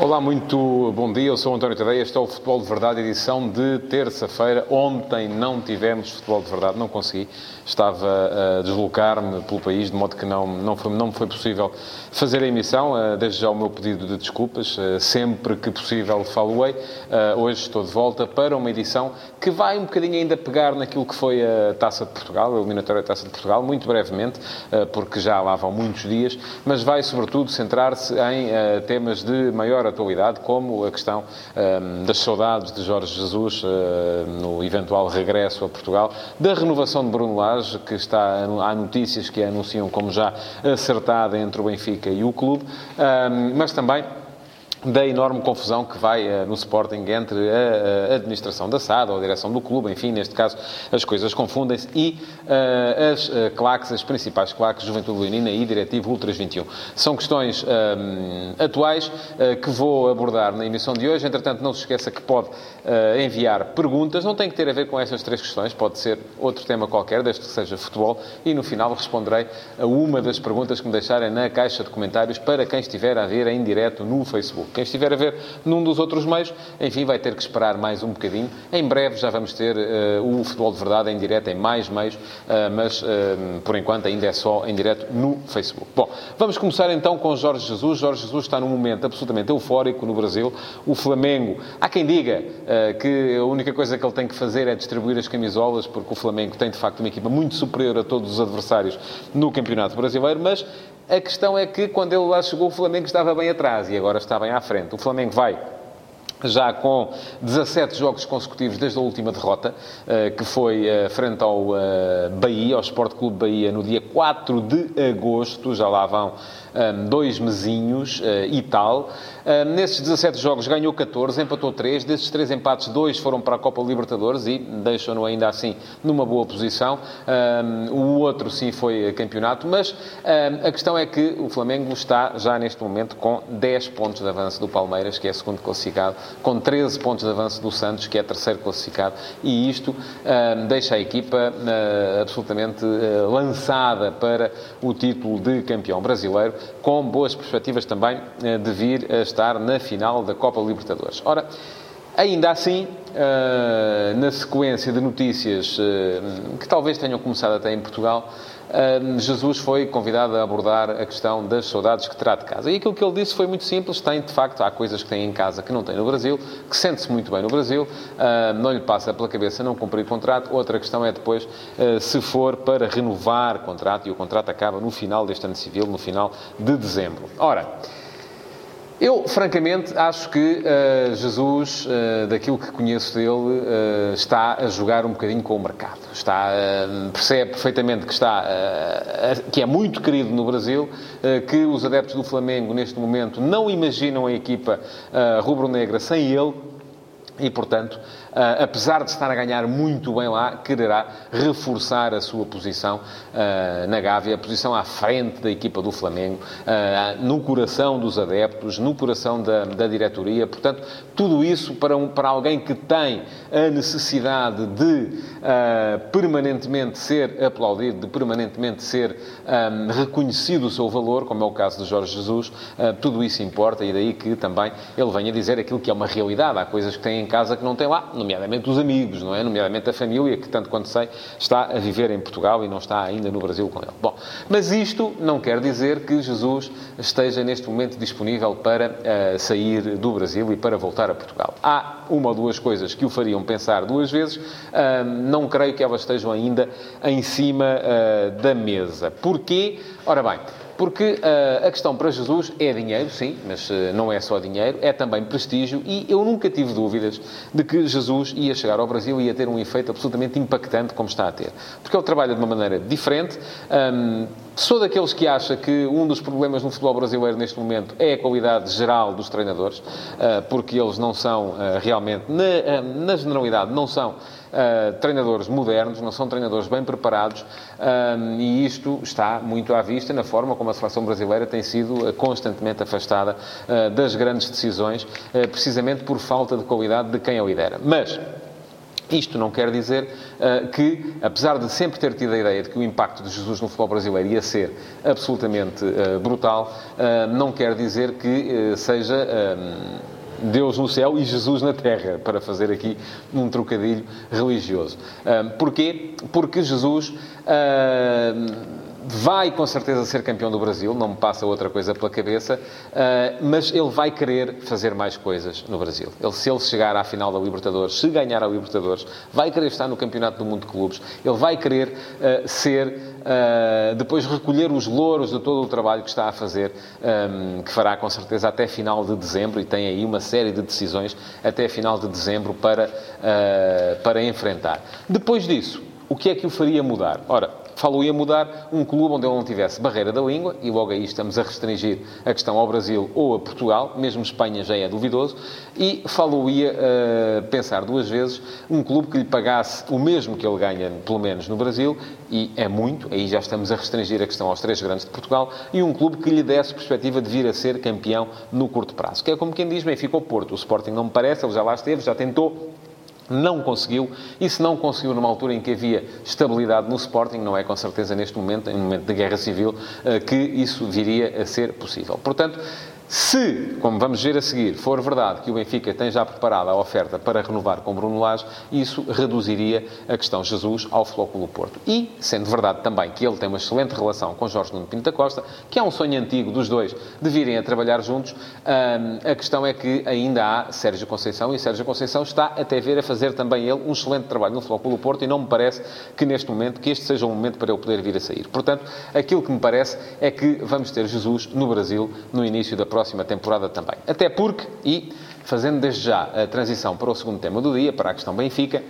Olá, muito bom dia. Eu sou António Tadeia. Este é o Futebol de Verdade, edição de terça-feira. Ontem não tivemos Futebol de Verdade, não consegui. Estava a deslocar-me pelo país, de modo que não, não, foi, não foi possível fazer a emissão. Desde já o meu pedido de desculpas. Sempre que possível falo-ei. Hoje estou de volta para uma edição que vai um bocadinho ainda pegar naquilo que foi a Taça de Portugal, a eliminatória Taça de Portugal, muito brevemente, porque já lá vão muitos dias, mas vai sobretudo centrar-se em temas de maior atualidade, como a questão um, das saudades de Jorge Jesus uh, no eventual regresso a Portugal, da renovação de Bruno Lage, que está, há notícias que a anunciam como já acertada entre o Benfica e o clube, um, mas também da enorme confusão que vai uh, no Sporting entre a, a, administração da SAD ou a direção do clube, enfim, neste caso as coisas confundem-se, e uh, as uh, claques, as principais claques, Juventude Leonina e Diretivo Ultras 21. São questões atuais que vou abordar na emissão de hoje. Entretanto, não se esqueça que pode enviar perguntas, não tem que ter a ver com estas três questões, pode ser outro tema qualquer, desde que seja futebol, e no final responderei a uma das perguntas que me deixarem na caixa de comentários para quem estiver a ver em direto no Facebook. Quem estiver a ver num dos outros meios, enfim, vai ter que esperar mais um bocadinho. Em breve já vamos ter uh, o Futebol de Verdade em direto em mais meios, uh, mas uh, por enquanto ainda é só em direto no Facebook. Bom, vamos começar então com Jorge Jesus. Jorge Jesus está num momento absolutamente eufórico no Brasil. O Flamengo, há quem diga que a única coisa que ele tem que fazer é distribuir as camisolas, porque o Flamengo tem de facto uma equipa muito superior a todos os adversários no Campeonato Brasileiro, mas a questão é que quando ele lá chegou, o Flamengo estava bem atrás e agora está bem à frente. O Flamengo vai já com 17 jogos consecutivos desde a última derrota, que foi frente ao Bahia, ao Sport Clube Bahia, no dia 4 de agosto, já lá vão dois mesinhos e tal. Nesses 17 jogos ganhou 14, empatou 3. Desses 3 empates, 2 foram para a Copa Libertadores e deixam-no ainda assim numa boa posição. O outro, sim, foi campeonato, mas a questão é que o Flamengo está já neste momento com 10 pontos de avanço do Palmeiras, que é segundo classificado, com 13 pontos de avanço do Santos, que é terceiro classificado, e isto deixa a equipa absolutamente lançada para o título de campeão brasileiro, com boas perspectivas também de vir a estar na final da Copa Libertadores. Ora, ainda assim, na sequência de notícias que talvez tenham começado até em Portugal, Jesus foi convidado a abordar a questão das saudades que terá de casa. E aquilo que ele disse foi muito simples. Tem, de facto, há coisas que tem em casa que não tem no Brasil, que sente-se muito bem no Brasil, não lhe passa pela cabeça não cumprir contrato. Outra questão é depois se for para renovar contrato, e o contrato acaba no final deste ano civil, no final de dezembro. Ora, eu, francamente, acho que uh, Jesus, uh, daquilo que conheço dele, uh, está a jogar um bocadinho com o mercado. Está, percebe perfeitamente que, está, que é muito querido no Brasil, que os adeptos do Flamengo, neste momento, não imaginam a equipa rubro-negra sem ele e, portanto, apesar de estar a ganhar muito bem lá, quererá reforçar a sua posição na Gávea, a posição à frente da equipa do Flamengo, no coração dos adeptos, no coração da, da diretoria. Portanto, tudo isso para, um, para alguém que tem a necessidade de permanentemente ser aplaudido, de permanentemente ser reconhecido o seu valor, como é o caso de Jorge Jesus, tudo isso importa e daí que também ele venha dizer aquilo que é uma realidade. Há coisas que em casa que não tem lá, nomeadamente os amigos, não é? Nomeadamente a família, que, tanto quanto sei, está a viver em Portugal e não está ainda no Brasil com ele. Bom, mas isto não quer dizer que Jesus esteja neste momento disponível para uh, sair do Brasil e para voltar a Portugal. Há uma ou duas coisas que o fariam pensar duas vezes, uh, não creio que elas estejam ainda em cima uh, da mesa. Porquê? Ora bem, porque uh, a questão para Jesus é dinheiro, sim, mas uh, não é só dinheiro, é também prestígio e eu nunca tive dúvidas de que Jesus ia chegar ao Brasil e ia ter um efeito absolutamente impactante como está a ter. Porque ele trabalha de uma maneira diferente. Um, Sou daqueles que acha que um dos problemas no futebol brasileiro neste momento é a qualidade geral dos treinadores, porque eles não são realmente, na, na generalidade, não são treinadores modernos, não são treinadores bem preparados, e isto está muito à vista na forma como a seleção brasileira tem sido constantemente afastada das grandes decisões, precisamente por falta de qualidade de quem a lidera. Mas Isto não quer dizer uh, que, apesar de sempre ter tido a ideia de que o impacto de Jesus no futebol brasileiro ia ser absolutamente uh, brutal, uh, não quer dizer que seja Deus no céu e Jesus na terra, para fazer aqui um trocadilho religioso. porquê? Porque Jesus vai com certeza ser campeão do Brasil, não me passa outra coisa pela cabeça, uh, mas ele vai querer fazer mais coisas no Brasil. Ele, se ele chegar à final da Libertadores, se ganhar a Libertadores, vai querer estar no Campeonato do Mundo de Clubes, ele vai querer uh, ser, uh, depois recolher os louros de todo o trabalho que está a fazer, um, que fará com certeza até final de dezembro, e tem aí uma série de decisões até final de dezembro para, para enfrentar. Depois disso, o que é que o faria mudar? Ora, falou-ia mudar um clube onde ele não tivesse barreira da língua, e logo aí estamos a restringir a questão ao Brasil ou a Portugal, mesmo Espanha já é duvidoso, e falou-ia uh, pensar duas vezes um clube que lhe pagasse o mesmo que ele ganha, pelo menos no Brasil, e é muito, aí já estamos a restringir a questão aos três grandes de Portugal, e um clube que lhe desse perspectiva de vir a ser campeão no curto prazo. Que é como quem diz, bem, ficou Porto, o Sporting não me parece, ele já lá esteve, já tentou, não conseguiu, e se não conseguiu numa altura em que havia estabilidade no Sporting, não é com certeza neste momento, em um momento de guerra civil, eh, que isso viria a ser possível. Portanto, se, como vamos ver a seguir, for verdade que o Benfica tem já preparada a oferta para renovar com Bruno Lage, isso reduziria a questão Jesus ao Flóculo Porto. E, sendo verdade também que ele tem uma excelente relação com Jorge Nuno Pinto da Costa, que é um sonho antigo dos dois de virem a trabalhar juntos, a questão é que ainda há Sérgio Conceição e Sérgio Conceição está até ver a fazer também ele um excelente trabalho no Flóculo Porto e não me parece que neste momento, que este seja o momento para ele poder vir a sair. Portanto, aquilo que me parece é que vamos ter Jesus no Brasil no início da próxima próxima temporada também. Até porque, e fazendo desde já a transição para o segundo tema do dia, para a questão Benfica,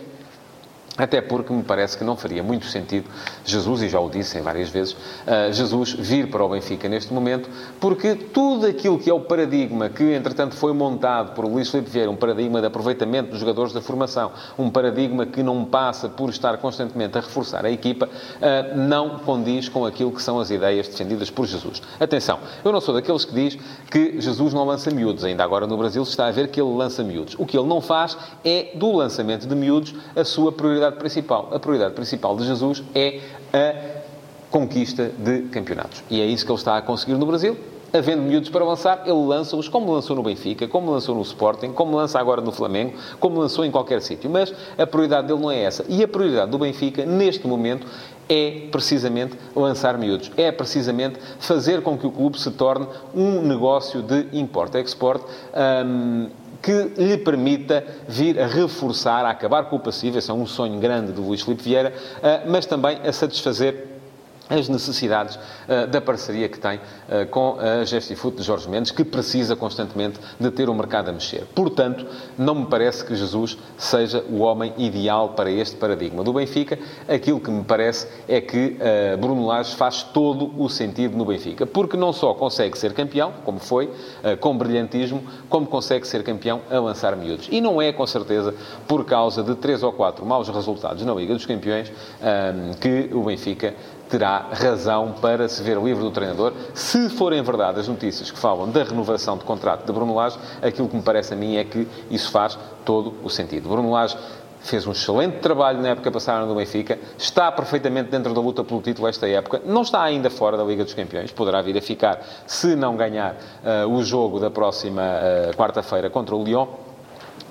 até porque me parece que não faria muito sentido Jesus, e já o disse várias vezes, uh, Jesus vir para o Benfica neste momento, porque tudo aquilo que é o paradigma que, entretanto, foi montado por Luís Filipe Vieira, um paradigma de aproveitamento dos jogadores da formação, um paradigma que não passa por estar constantemente a reforçar a equipa, uh, não condiz com aquilo que são as ideias defendidas por Jesus. Atenção, eu não sou daqueles que diz que Jesus não lança miúdos, ainda agora no Brasil se está a ver que ele lança miúdos. O que ele não faz é, do lançamento de miúdos, a sua prioridade prioridade principal. A prioridade principal de Jesus é a conquista de campeonatos. E é isso que ele está a conseguir no Brasil. Havendo miúdos para lançar, ele lança-os como lançou no Benfica, como lançou no Sporting, como lança agora no Flamengo, como lançou em qualquer sítio. Mas a prioridade dele não é essa. E a prioridade do Benfica, neste momento, é precisamente lançar miúdos. É precisamente fazer com que o clube se torne um negócio de import-export. Um, que lhe permita vir a reforçar, a acabar com o passivo, esse é um sonho grande do Luís Filipe Vieira, eh, mas também a satisfazer as necessidades uh, da parceria que tem uh, com a Gestifoot de Jorge Mendes, que precisa constantemente de ter o mercado a mexer. Portanto, não me parece que Jesus seja o homem ideal para este paradigma do Benfica. Aquilo que me parece é que uh, Bruno Lage faz todo o sentido no Benfica, porque não só consegue ser campeão, como foi, com brilhantismo, como consegue ser campeão a lançar miúdos. E não é, com certeza, por causa de três ou quatro maus resultados na Liga dos Campeões que o Benfica terá razão para se ver livre do treinador. Se forem verdade as notícias que falam da renovação de contrato de Bruno Lage, aquilo que me parece a mim é que isso faz todo o sentido. Bruno Lage fez um excelente trabalho na época passada no Benfica, está perfeitamente dentro da luta pelo título esta época, não está ainda fora da Liga dos Campeões, poderá vir a ficar se não ganhar uh, o jogo da próxima uh, quarta-feira contra o Lyon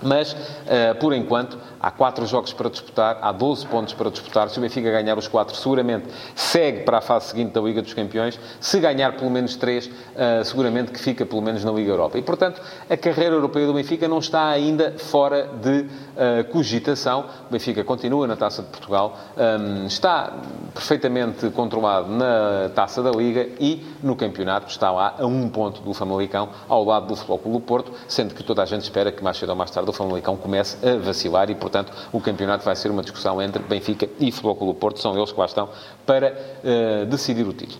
mas, uh, por enquanto, há quatro jogos para disputar, há 12 pontos para disputar. Se o Benfica ganhar os quatro, seguramente segue para a fase seguinte da Liga dos Campeões. Se ganhar pelo menos três, uh, seguramente que fica pelo menos na Liga Europa. E, portanto, a carreira europeia do Benfica não está ainda fora de uh, cogitação. O Benfica continua na Taça de Portugal, um, está perfeitamente controlado na Taça da Liga e no campeonato está lá a um ponto do Famalicão, ao lado do Futebol Clube do Porto, sendo que toda a gente espera que mais cedo ou mais tarde do Famalicão comece a vacilar e, portanto, o campeonato vai ser uma discussão entre Benfica e Futebol Clube Porto, são eles que lá estão para uh, decidir o título.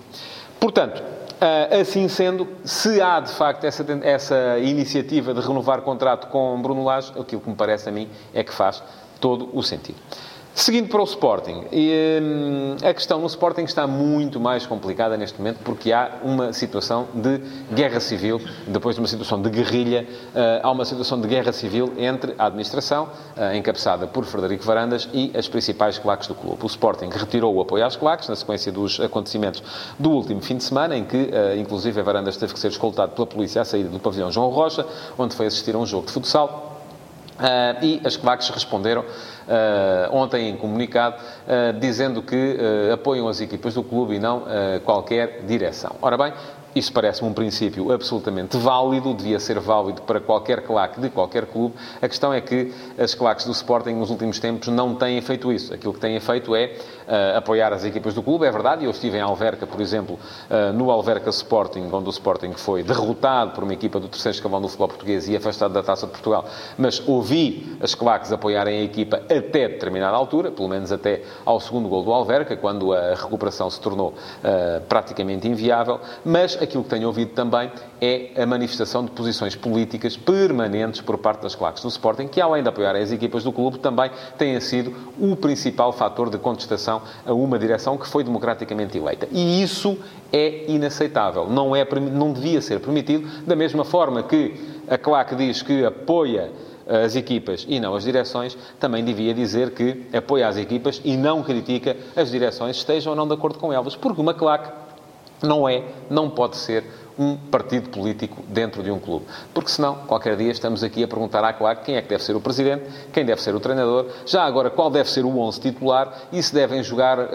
Portanto, uh, assim sendo, se há de facto essa, essa iniciativa de renovar contrato com Bruno Lage, aquilo que me parece a mim é que faz todo o sentido. Seguindo para o Sporting, hum, a questão no Sporting está muito mais complicada neste momento porque há uma situação de guerra civil, depois de uma situação de guerrilha, uh, há uma situação de guerra civil entre a administração, uh, encabeçada por Frederico Varandas, e as principais claques do clube. O Sporting retirou o apoio às claques na sequência dos acontecimentos do último fim de semana, em que, uh, inclusive, a Varandas teve que ser escoltado pela polícia à saída do pavilhão João Rocha, onde foi assistir a um jogo de futsal. Uh, e as claques responderam uh, ontem em comunicado, uh, dizendo que apoiam as equipas do clube e não qualquer direção. Ora bem, isso parece-me um princípio absolutamente válido, devia ser válido para qualquer claque de qualquer clube. A questão é que as claques do Sporting nos últimos tempos não têm feito isso. Aquilo que têm feito é uh, apoiar as equipas do clube, é verdade. Eu estive em Alverca, por exemplo, uh, no Alverca Sporting, onde o Sporting foi derrotado por uma equipa do terceiro escalão do futebol português e afastado da Taça de Portugal. Mas ouvi as claques apoiarem a equipa até determinada altura, pelo menos até ao segundo gol do Alverca, quando a recuperação se tornou uh, praticamente inviável. Mas aquilo que tenho ouvido também é a manifestação de posições políticas permanentes por parte das claques do Sporting, que além de apoiar as equipas do clube, também têm sido o principal fator de contestação a uma direção que foi democraticamente eleita. E isso é inaceitável. Não, é, não devia ser permitido, da mesma forma que a claque diz que apoia as equipas e não as direções, também devia dizer que apoia as equipas e não critica as direções, estejam ou não de acordo com elas, porque uma claque não é, não pode ser um partido político dentro de um clube. Porque senão, qualquer dia estamos aqui a perguntar à claque quem é que deve ser o presidente, quem deve ser o treinador, já agora qual deve ser o 11 titular e se devem jogar uh,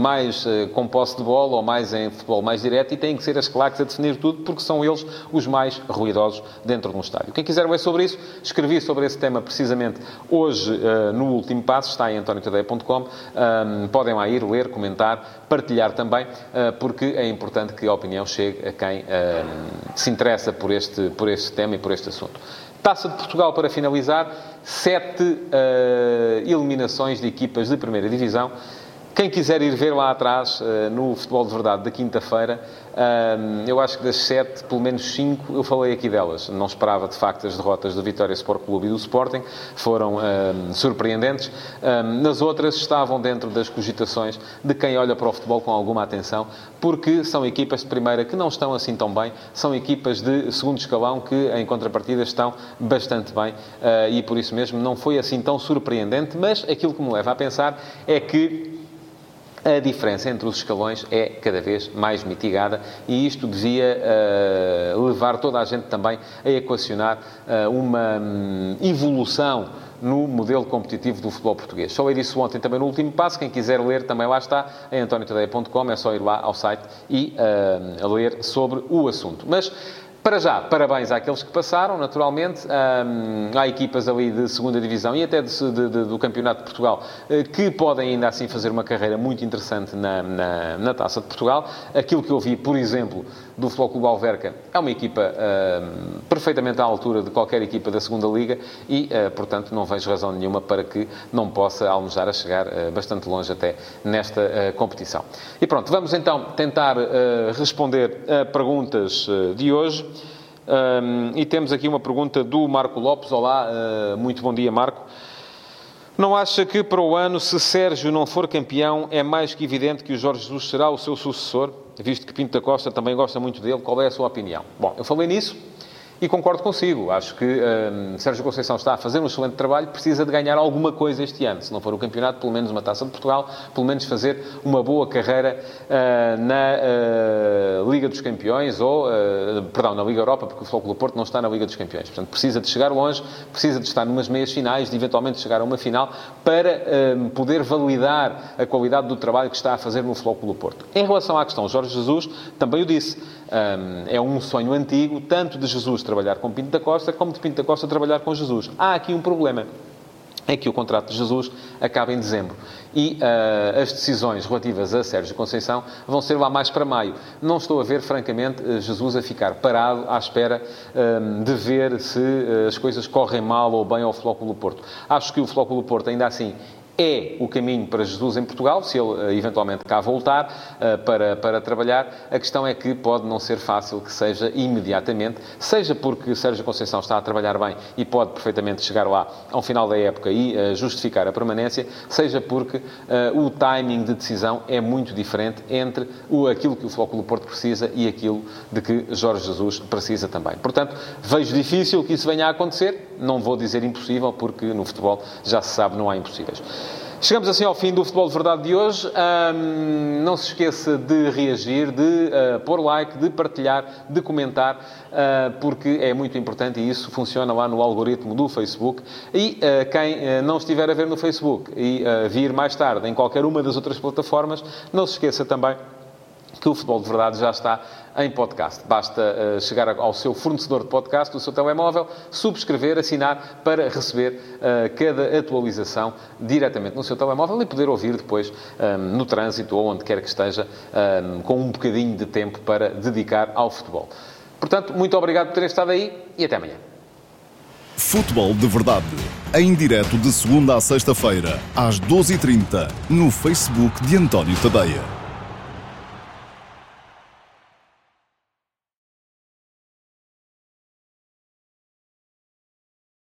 mais uh, com posse de bola ou mais em futebol mais direto e têm que ser as claques a definir tudo porque são eles os mais ruidosos dentro de um estádio. Quem quiser ver sobre isso, escrevi sobre esse tema precisamente hoje uh, no último passo, está em antoniotadeia.com. podem lá ir, ler, comentar, partilhar também, porque é importante que a opinião chegue a quem uh, se interessa por este, por este tema e por este assunto. Taça de Portugal, para finalizar, sete uh, eliminações de equipas de primeira divisão. Quem quiser ir ver lá atrás, uh, no Futebol de Verdade da quinta-feira, eu acho que das sete, pelo menos cinco, eu falei aqui delas. Não esperava, de facto, as derrotas do Vitória Sport Clube e do Sporting. Foram surpreendentes. nas outras, estavam dentro das cogitações de quem olha para o futebol com alguma atenção, porque são equipas de primeira que não estão assim tão bem. São equipas de segundo escalão que, em contrapartida, estão bastante bem. E, por isso mesmo, não foi assim tão surpreendente. Mas aquilo que me leva a pensar é que a diferença entre os escalões é cada vez mais mitigada e isto devia uh, levar toda a gente também a equacionar uh, uma um, evolução no modelo competitivo do futebol português. Falei disso ontem também no último passo. Quem quiser ler, também lá está, em antoniotadeia.com. É só ir lá ao site e uh, ler sobre o assunto. Mas para já, parabéns àqueles que passaram, naturalmente. Um, há equipas ali de segunda divisão e até de, de, de, do Campeonato de Portugal eh, que podem ainda assim fazer uma carreira muito interessante na, na, na Taça de Portugal. Aquilo que eu vi, por exemplo, do Futebol Clube Alverca é uma equipa um, perfeitamente à altura de qualquer equipa da segunda Liga e, uh, portanto, não vejo razão nenhuma para que não possa almejar a chegar uh, bastante longe até nesta uh, competição. E pronto, vamos então tentar responder a perguntas de hoje. Um, e temos aqui uma pergunta do Marco Lopes. Olá, uh, muito bom dia, Marco. Não acha que para o ano, se Sérgio não for campeão, é mais que evidente que o Jorge Jesus será o seu sucessor? Visto que Pinto da Costa também gosta muito dele, qual é a sua opinião? Bom, eu falei nisso e concordo consigo. Acho que um, Sérgio Conceição está a fazer um excelente trabalho, precisa de ganhar alguma coisa este ano. Se não for o campeonato, pelo menos uma taça de Portugal, pelo menos fazer uma boa carreira uh, na uh, Liga dos Campeões, ou, uh, perdão, na Liga Europa, porque o do Porto não está na Liga dos Campeões. Portanto, precisa de chegar longe, precisa de estar numas meias finais, de eventualmente chegar a uma final, para poder validar a qualidade do trabalho que está a fazer no do Porto. Em relação à questão, Jorge Jesus também o disse um, é um sonho antigo, tanto de Jesus trabalhar com Pinto da Costa, como de Pinto da Costa trabalhar com Jesus. Há aqui um problema. É que o contrato de Jesus acaba em dezembro. E uh, as decisões relativas a Sérgio Conceição vão ser lá mais para maio. Não estou a ver, francamente, Jesus a ficar parado à espera um, de ver se as coisas correm mal ou bem ao Flóculo Porto. Acho que o Flóculo Porto, ainda assim, é o caminho para Jesus em Portugal, se ele uh, eventualmente cá voltar uh, para, para trabalhar. A questão é que pode não ser fácil que seja imediatamente, seja porque Sérgio Conceição está a trabalhar bem e pode perfeitamente chegar lá ao final da época e uh, justificar a permanência, seja porque o timing de decisão é muito diferente entre o, aquilo que o Clube Porto precisa e aquilo de que Jorge Jesus precisa também. Portanto, vejo difícil que isso venha a acontecer, não vou dizer impossível, porque no futebol já se sabe, não há impossíveis. Chegamos assim ao fim do Futebol de Verdade de hoje. Um, não se esqueça de reagir, de uh, pôr like, de partilhar, de comentar, uh, porque é muito importante e isso funciona lá no algoritmo do Facebook. E uh, quem não estiver a ver no Facebook e vir mais tarde em qualquer uma das outras plataformas, não se esqueça também que o Futebol de Verdade já está em podcast. Basta uh, chegar ao seu fornecedor de podcast, do seu telemóvel, subscrever, assinar para receber uh, cada atualização diretamente no seu telemóvel e poder ouvir depois um, eh, no trânsito ou onde quer que esteja, um, com um bocadinho de tempo para dedicar ao futebol. Portanto, muito obrigado por terem estado aí e até amanhã. Futebol de Verdade, em direto de segunda a sexta-feira, às 12h30, no Facebook de António Tadeia.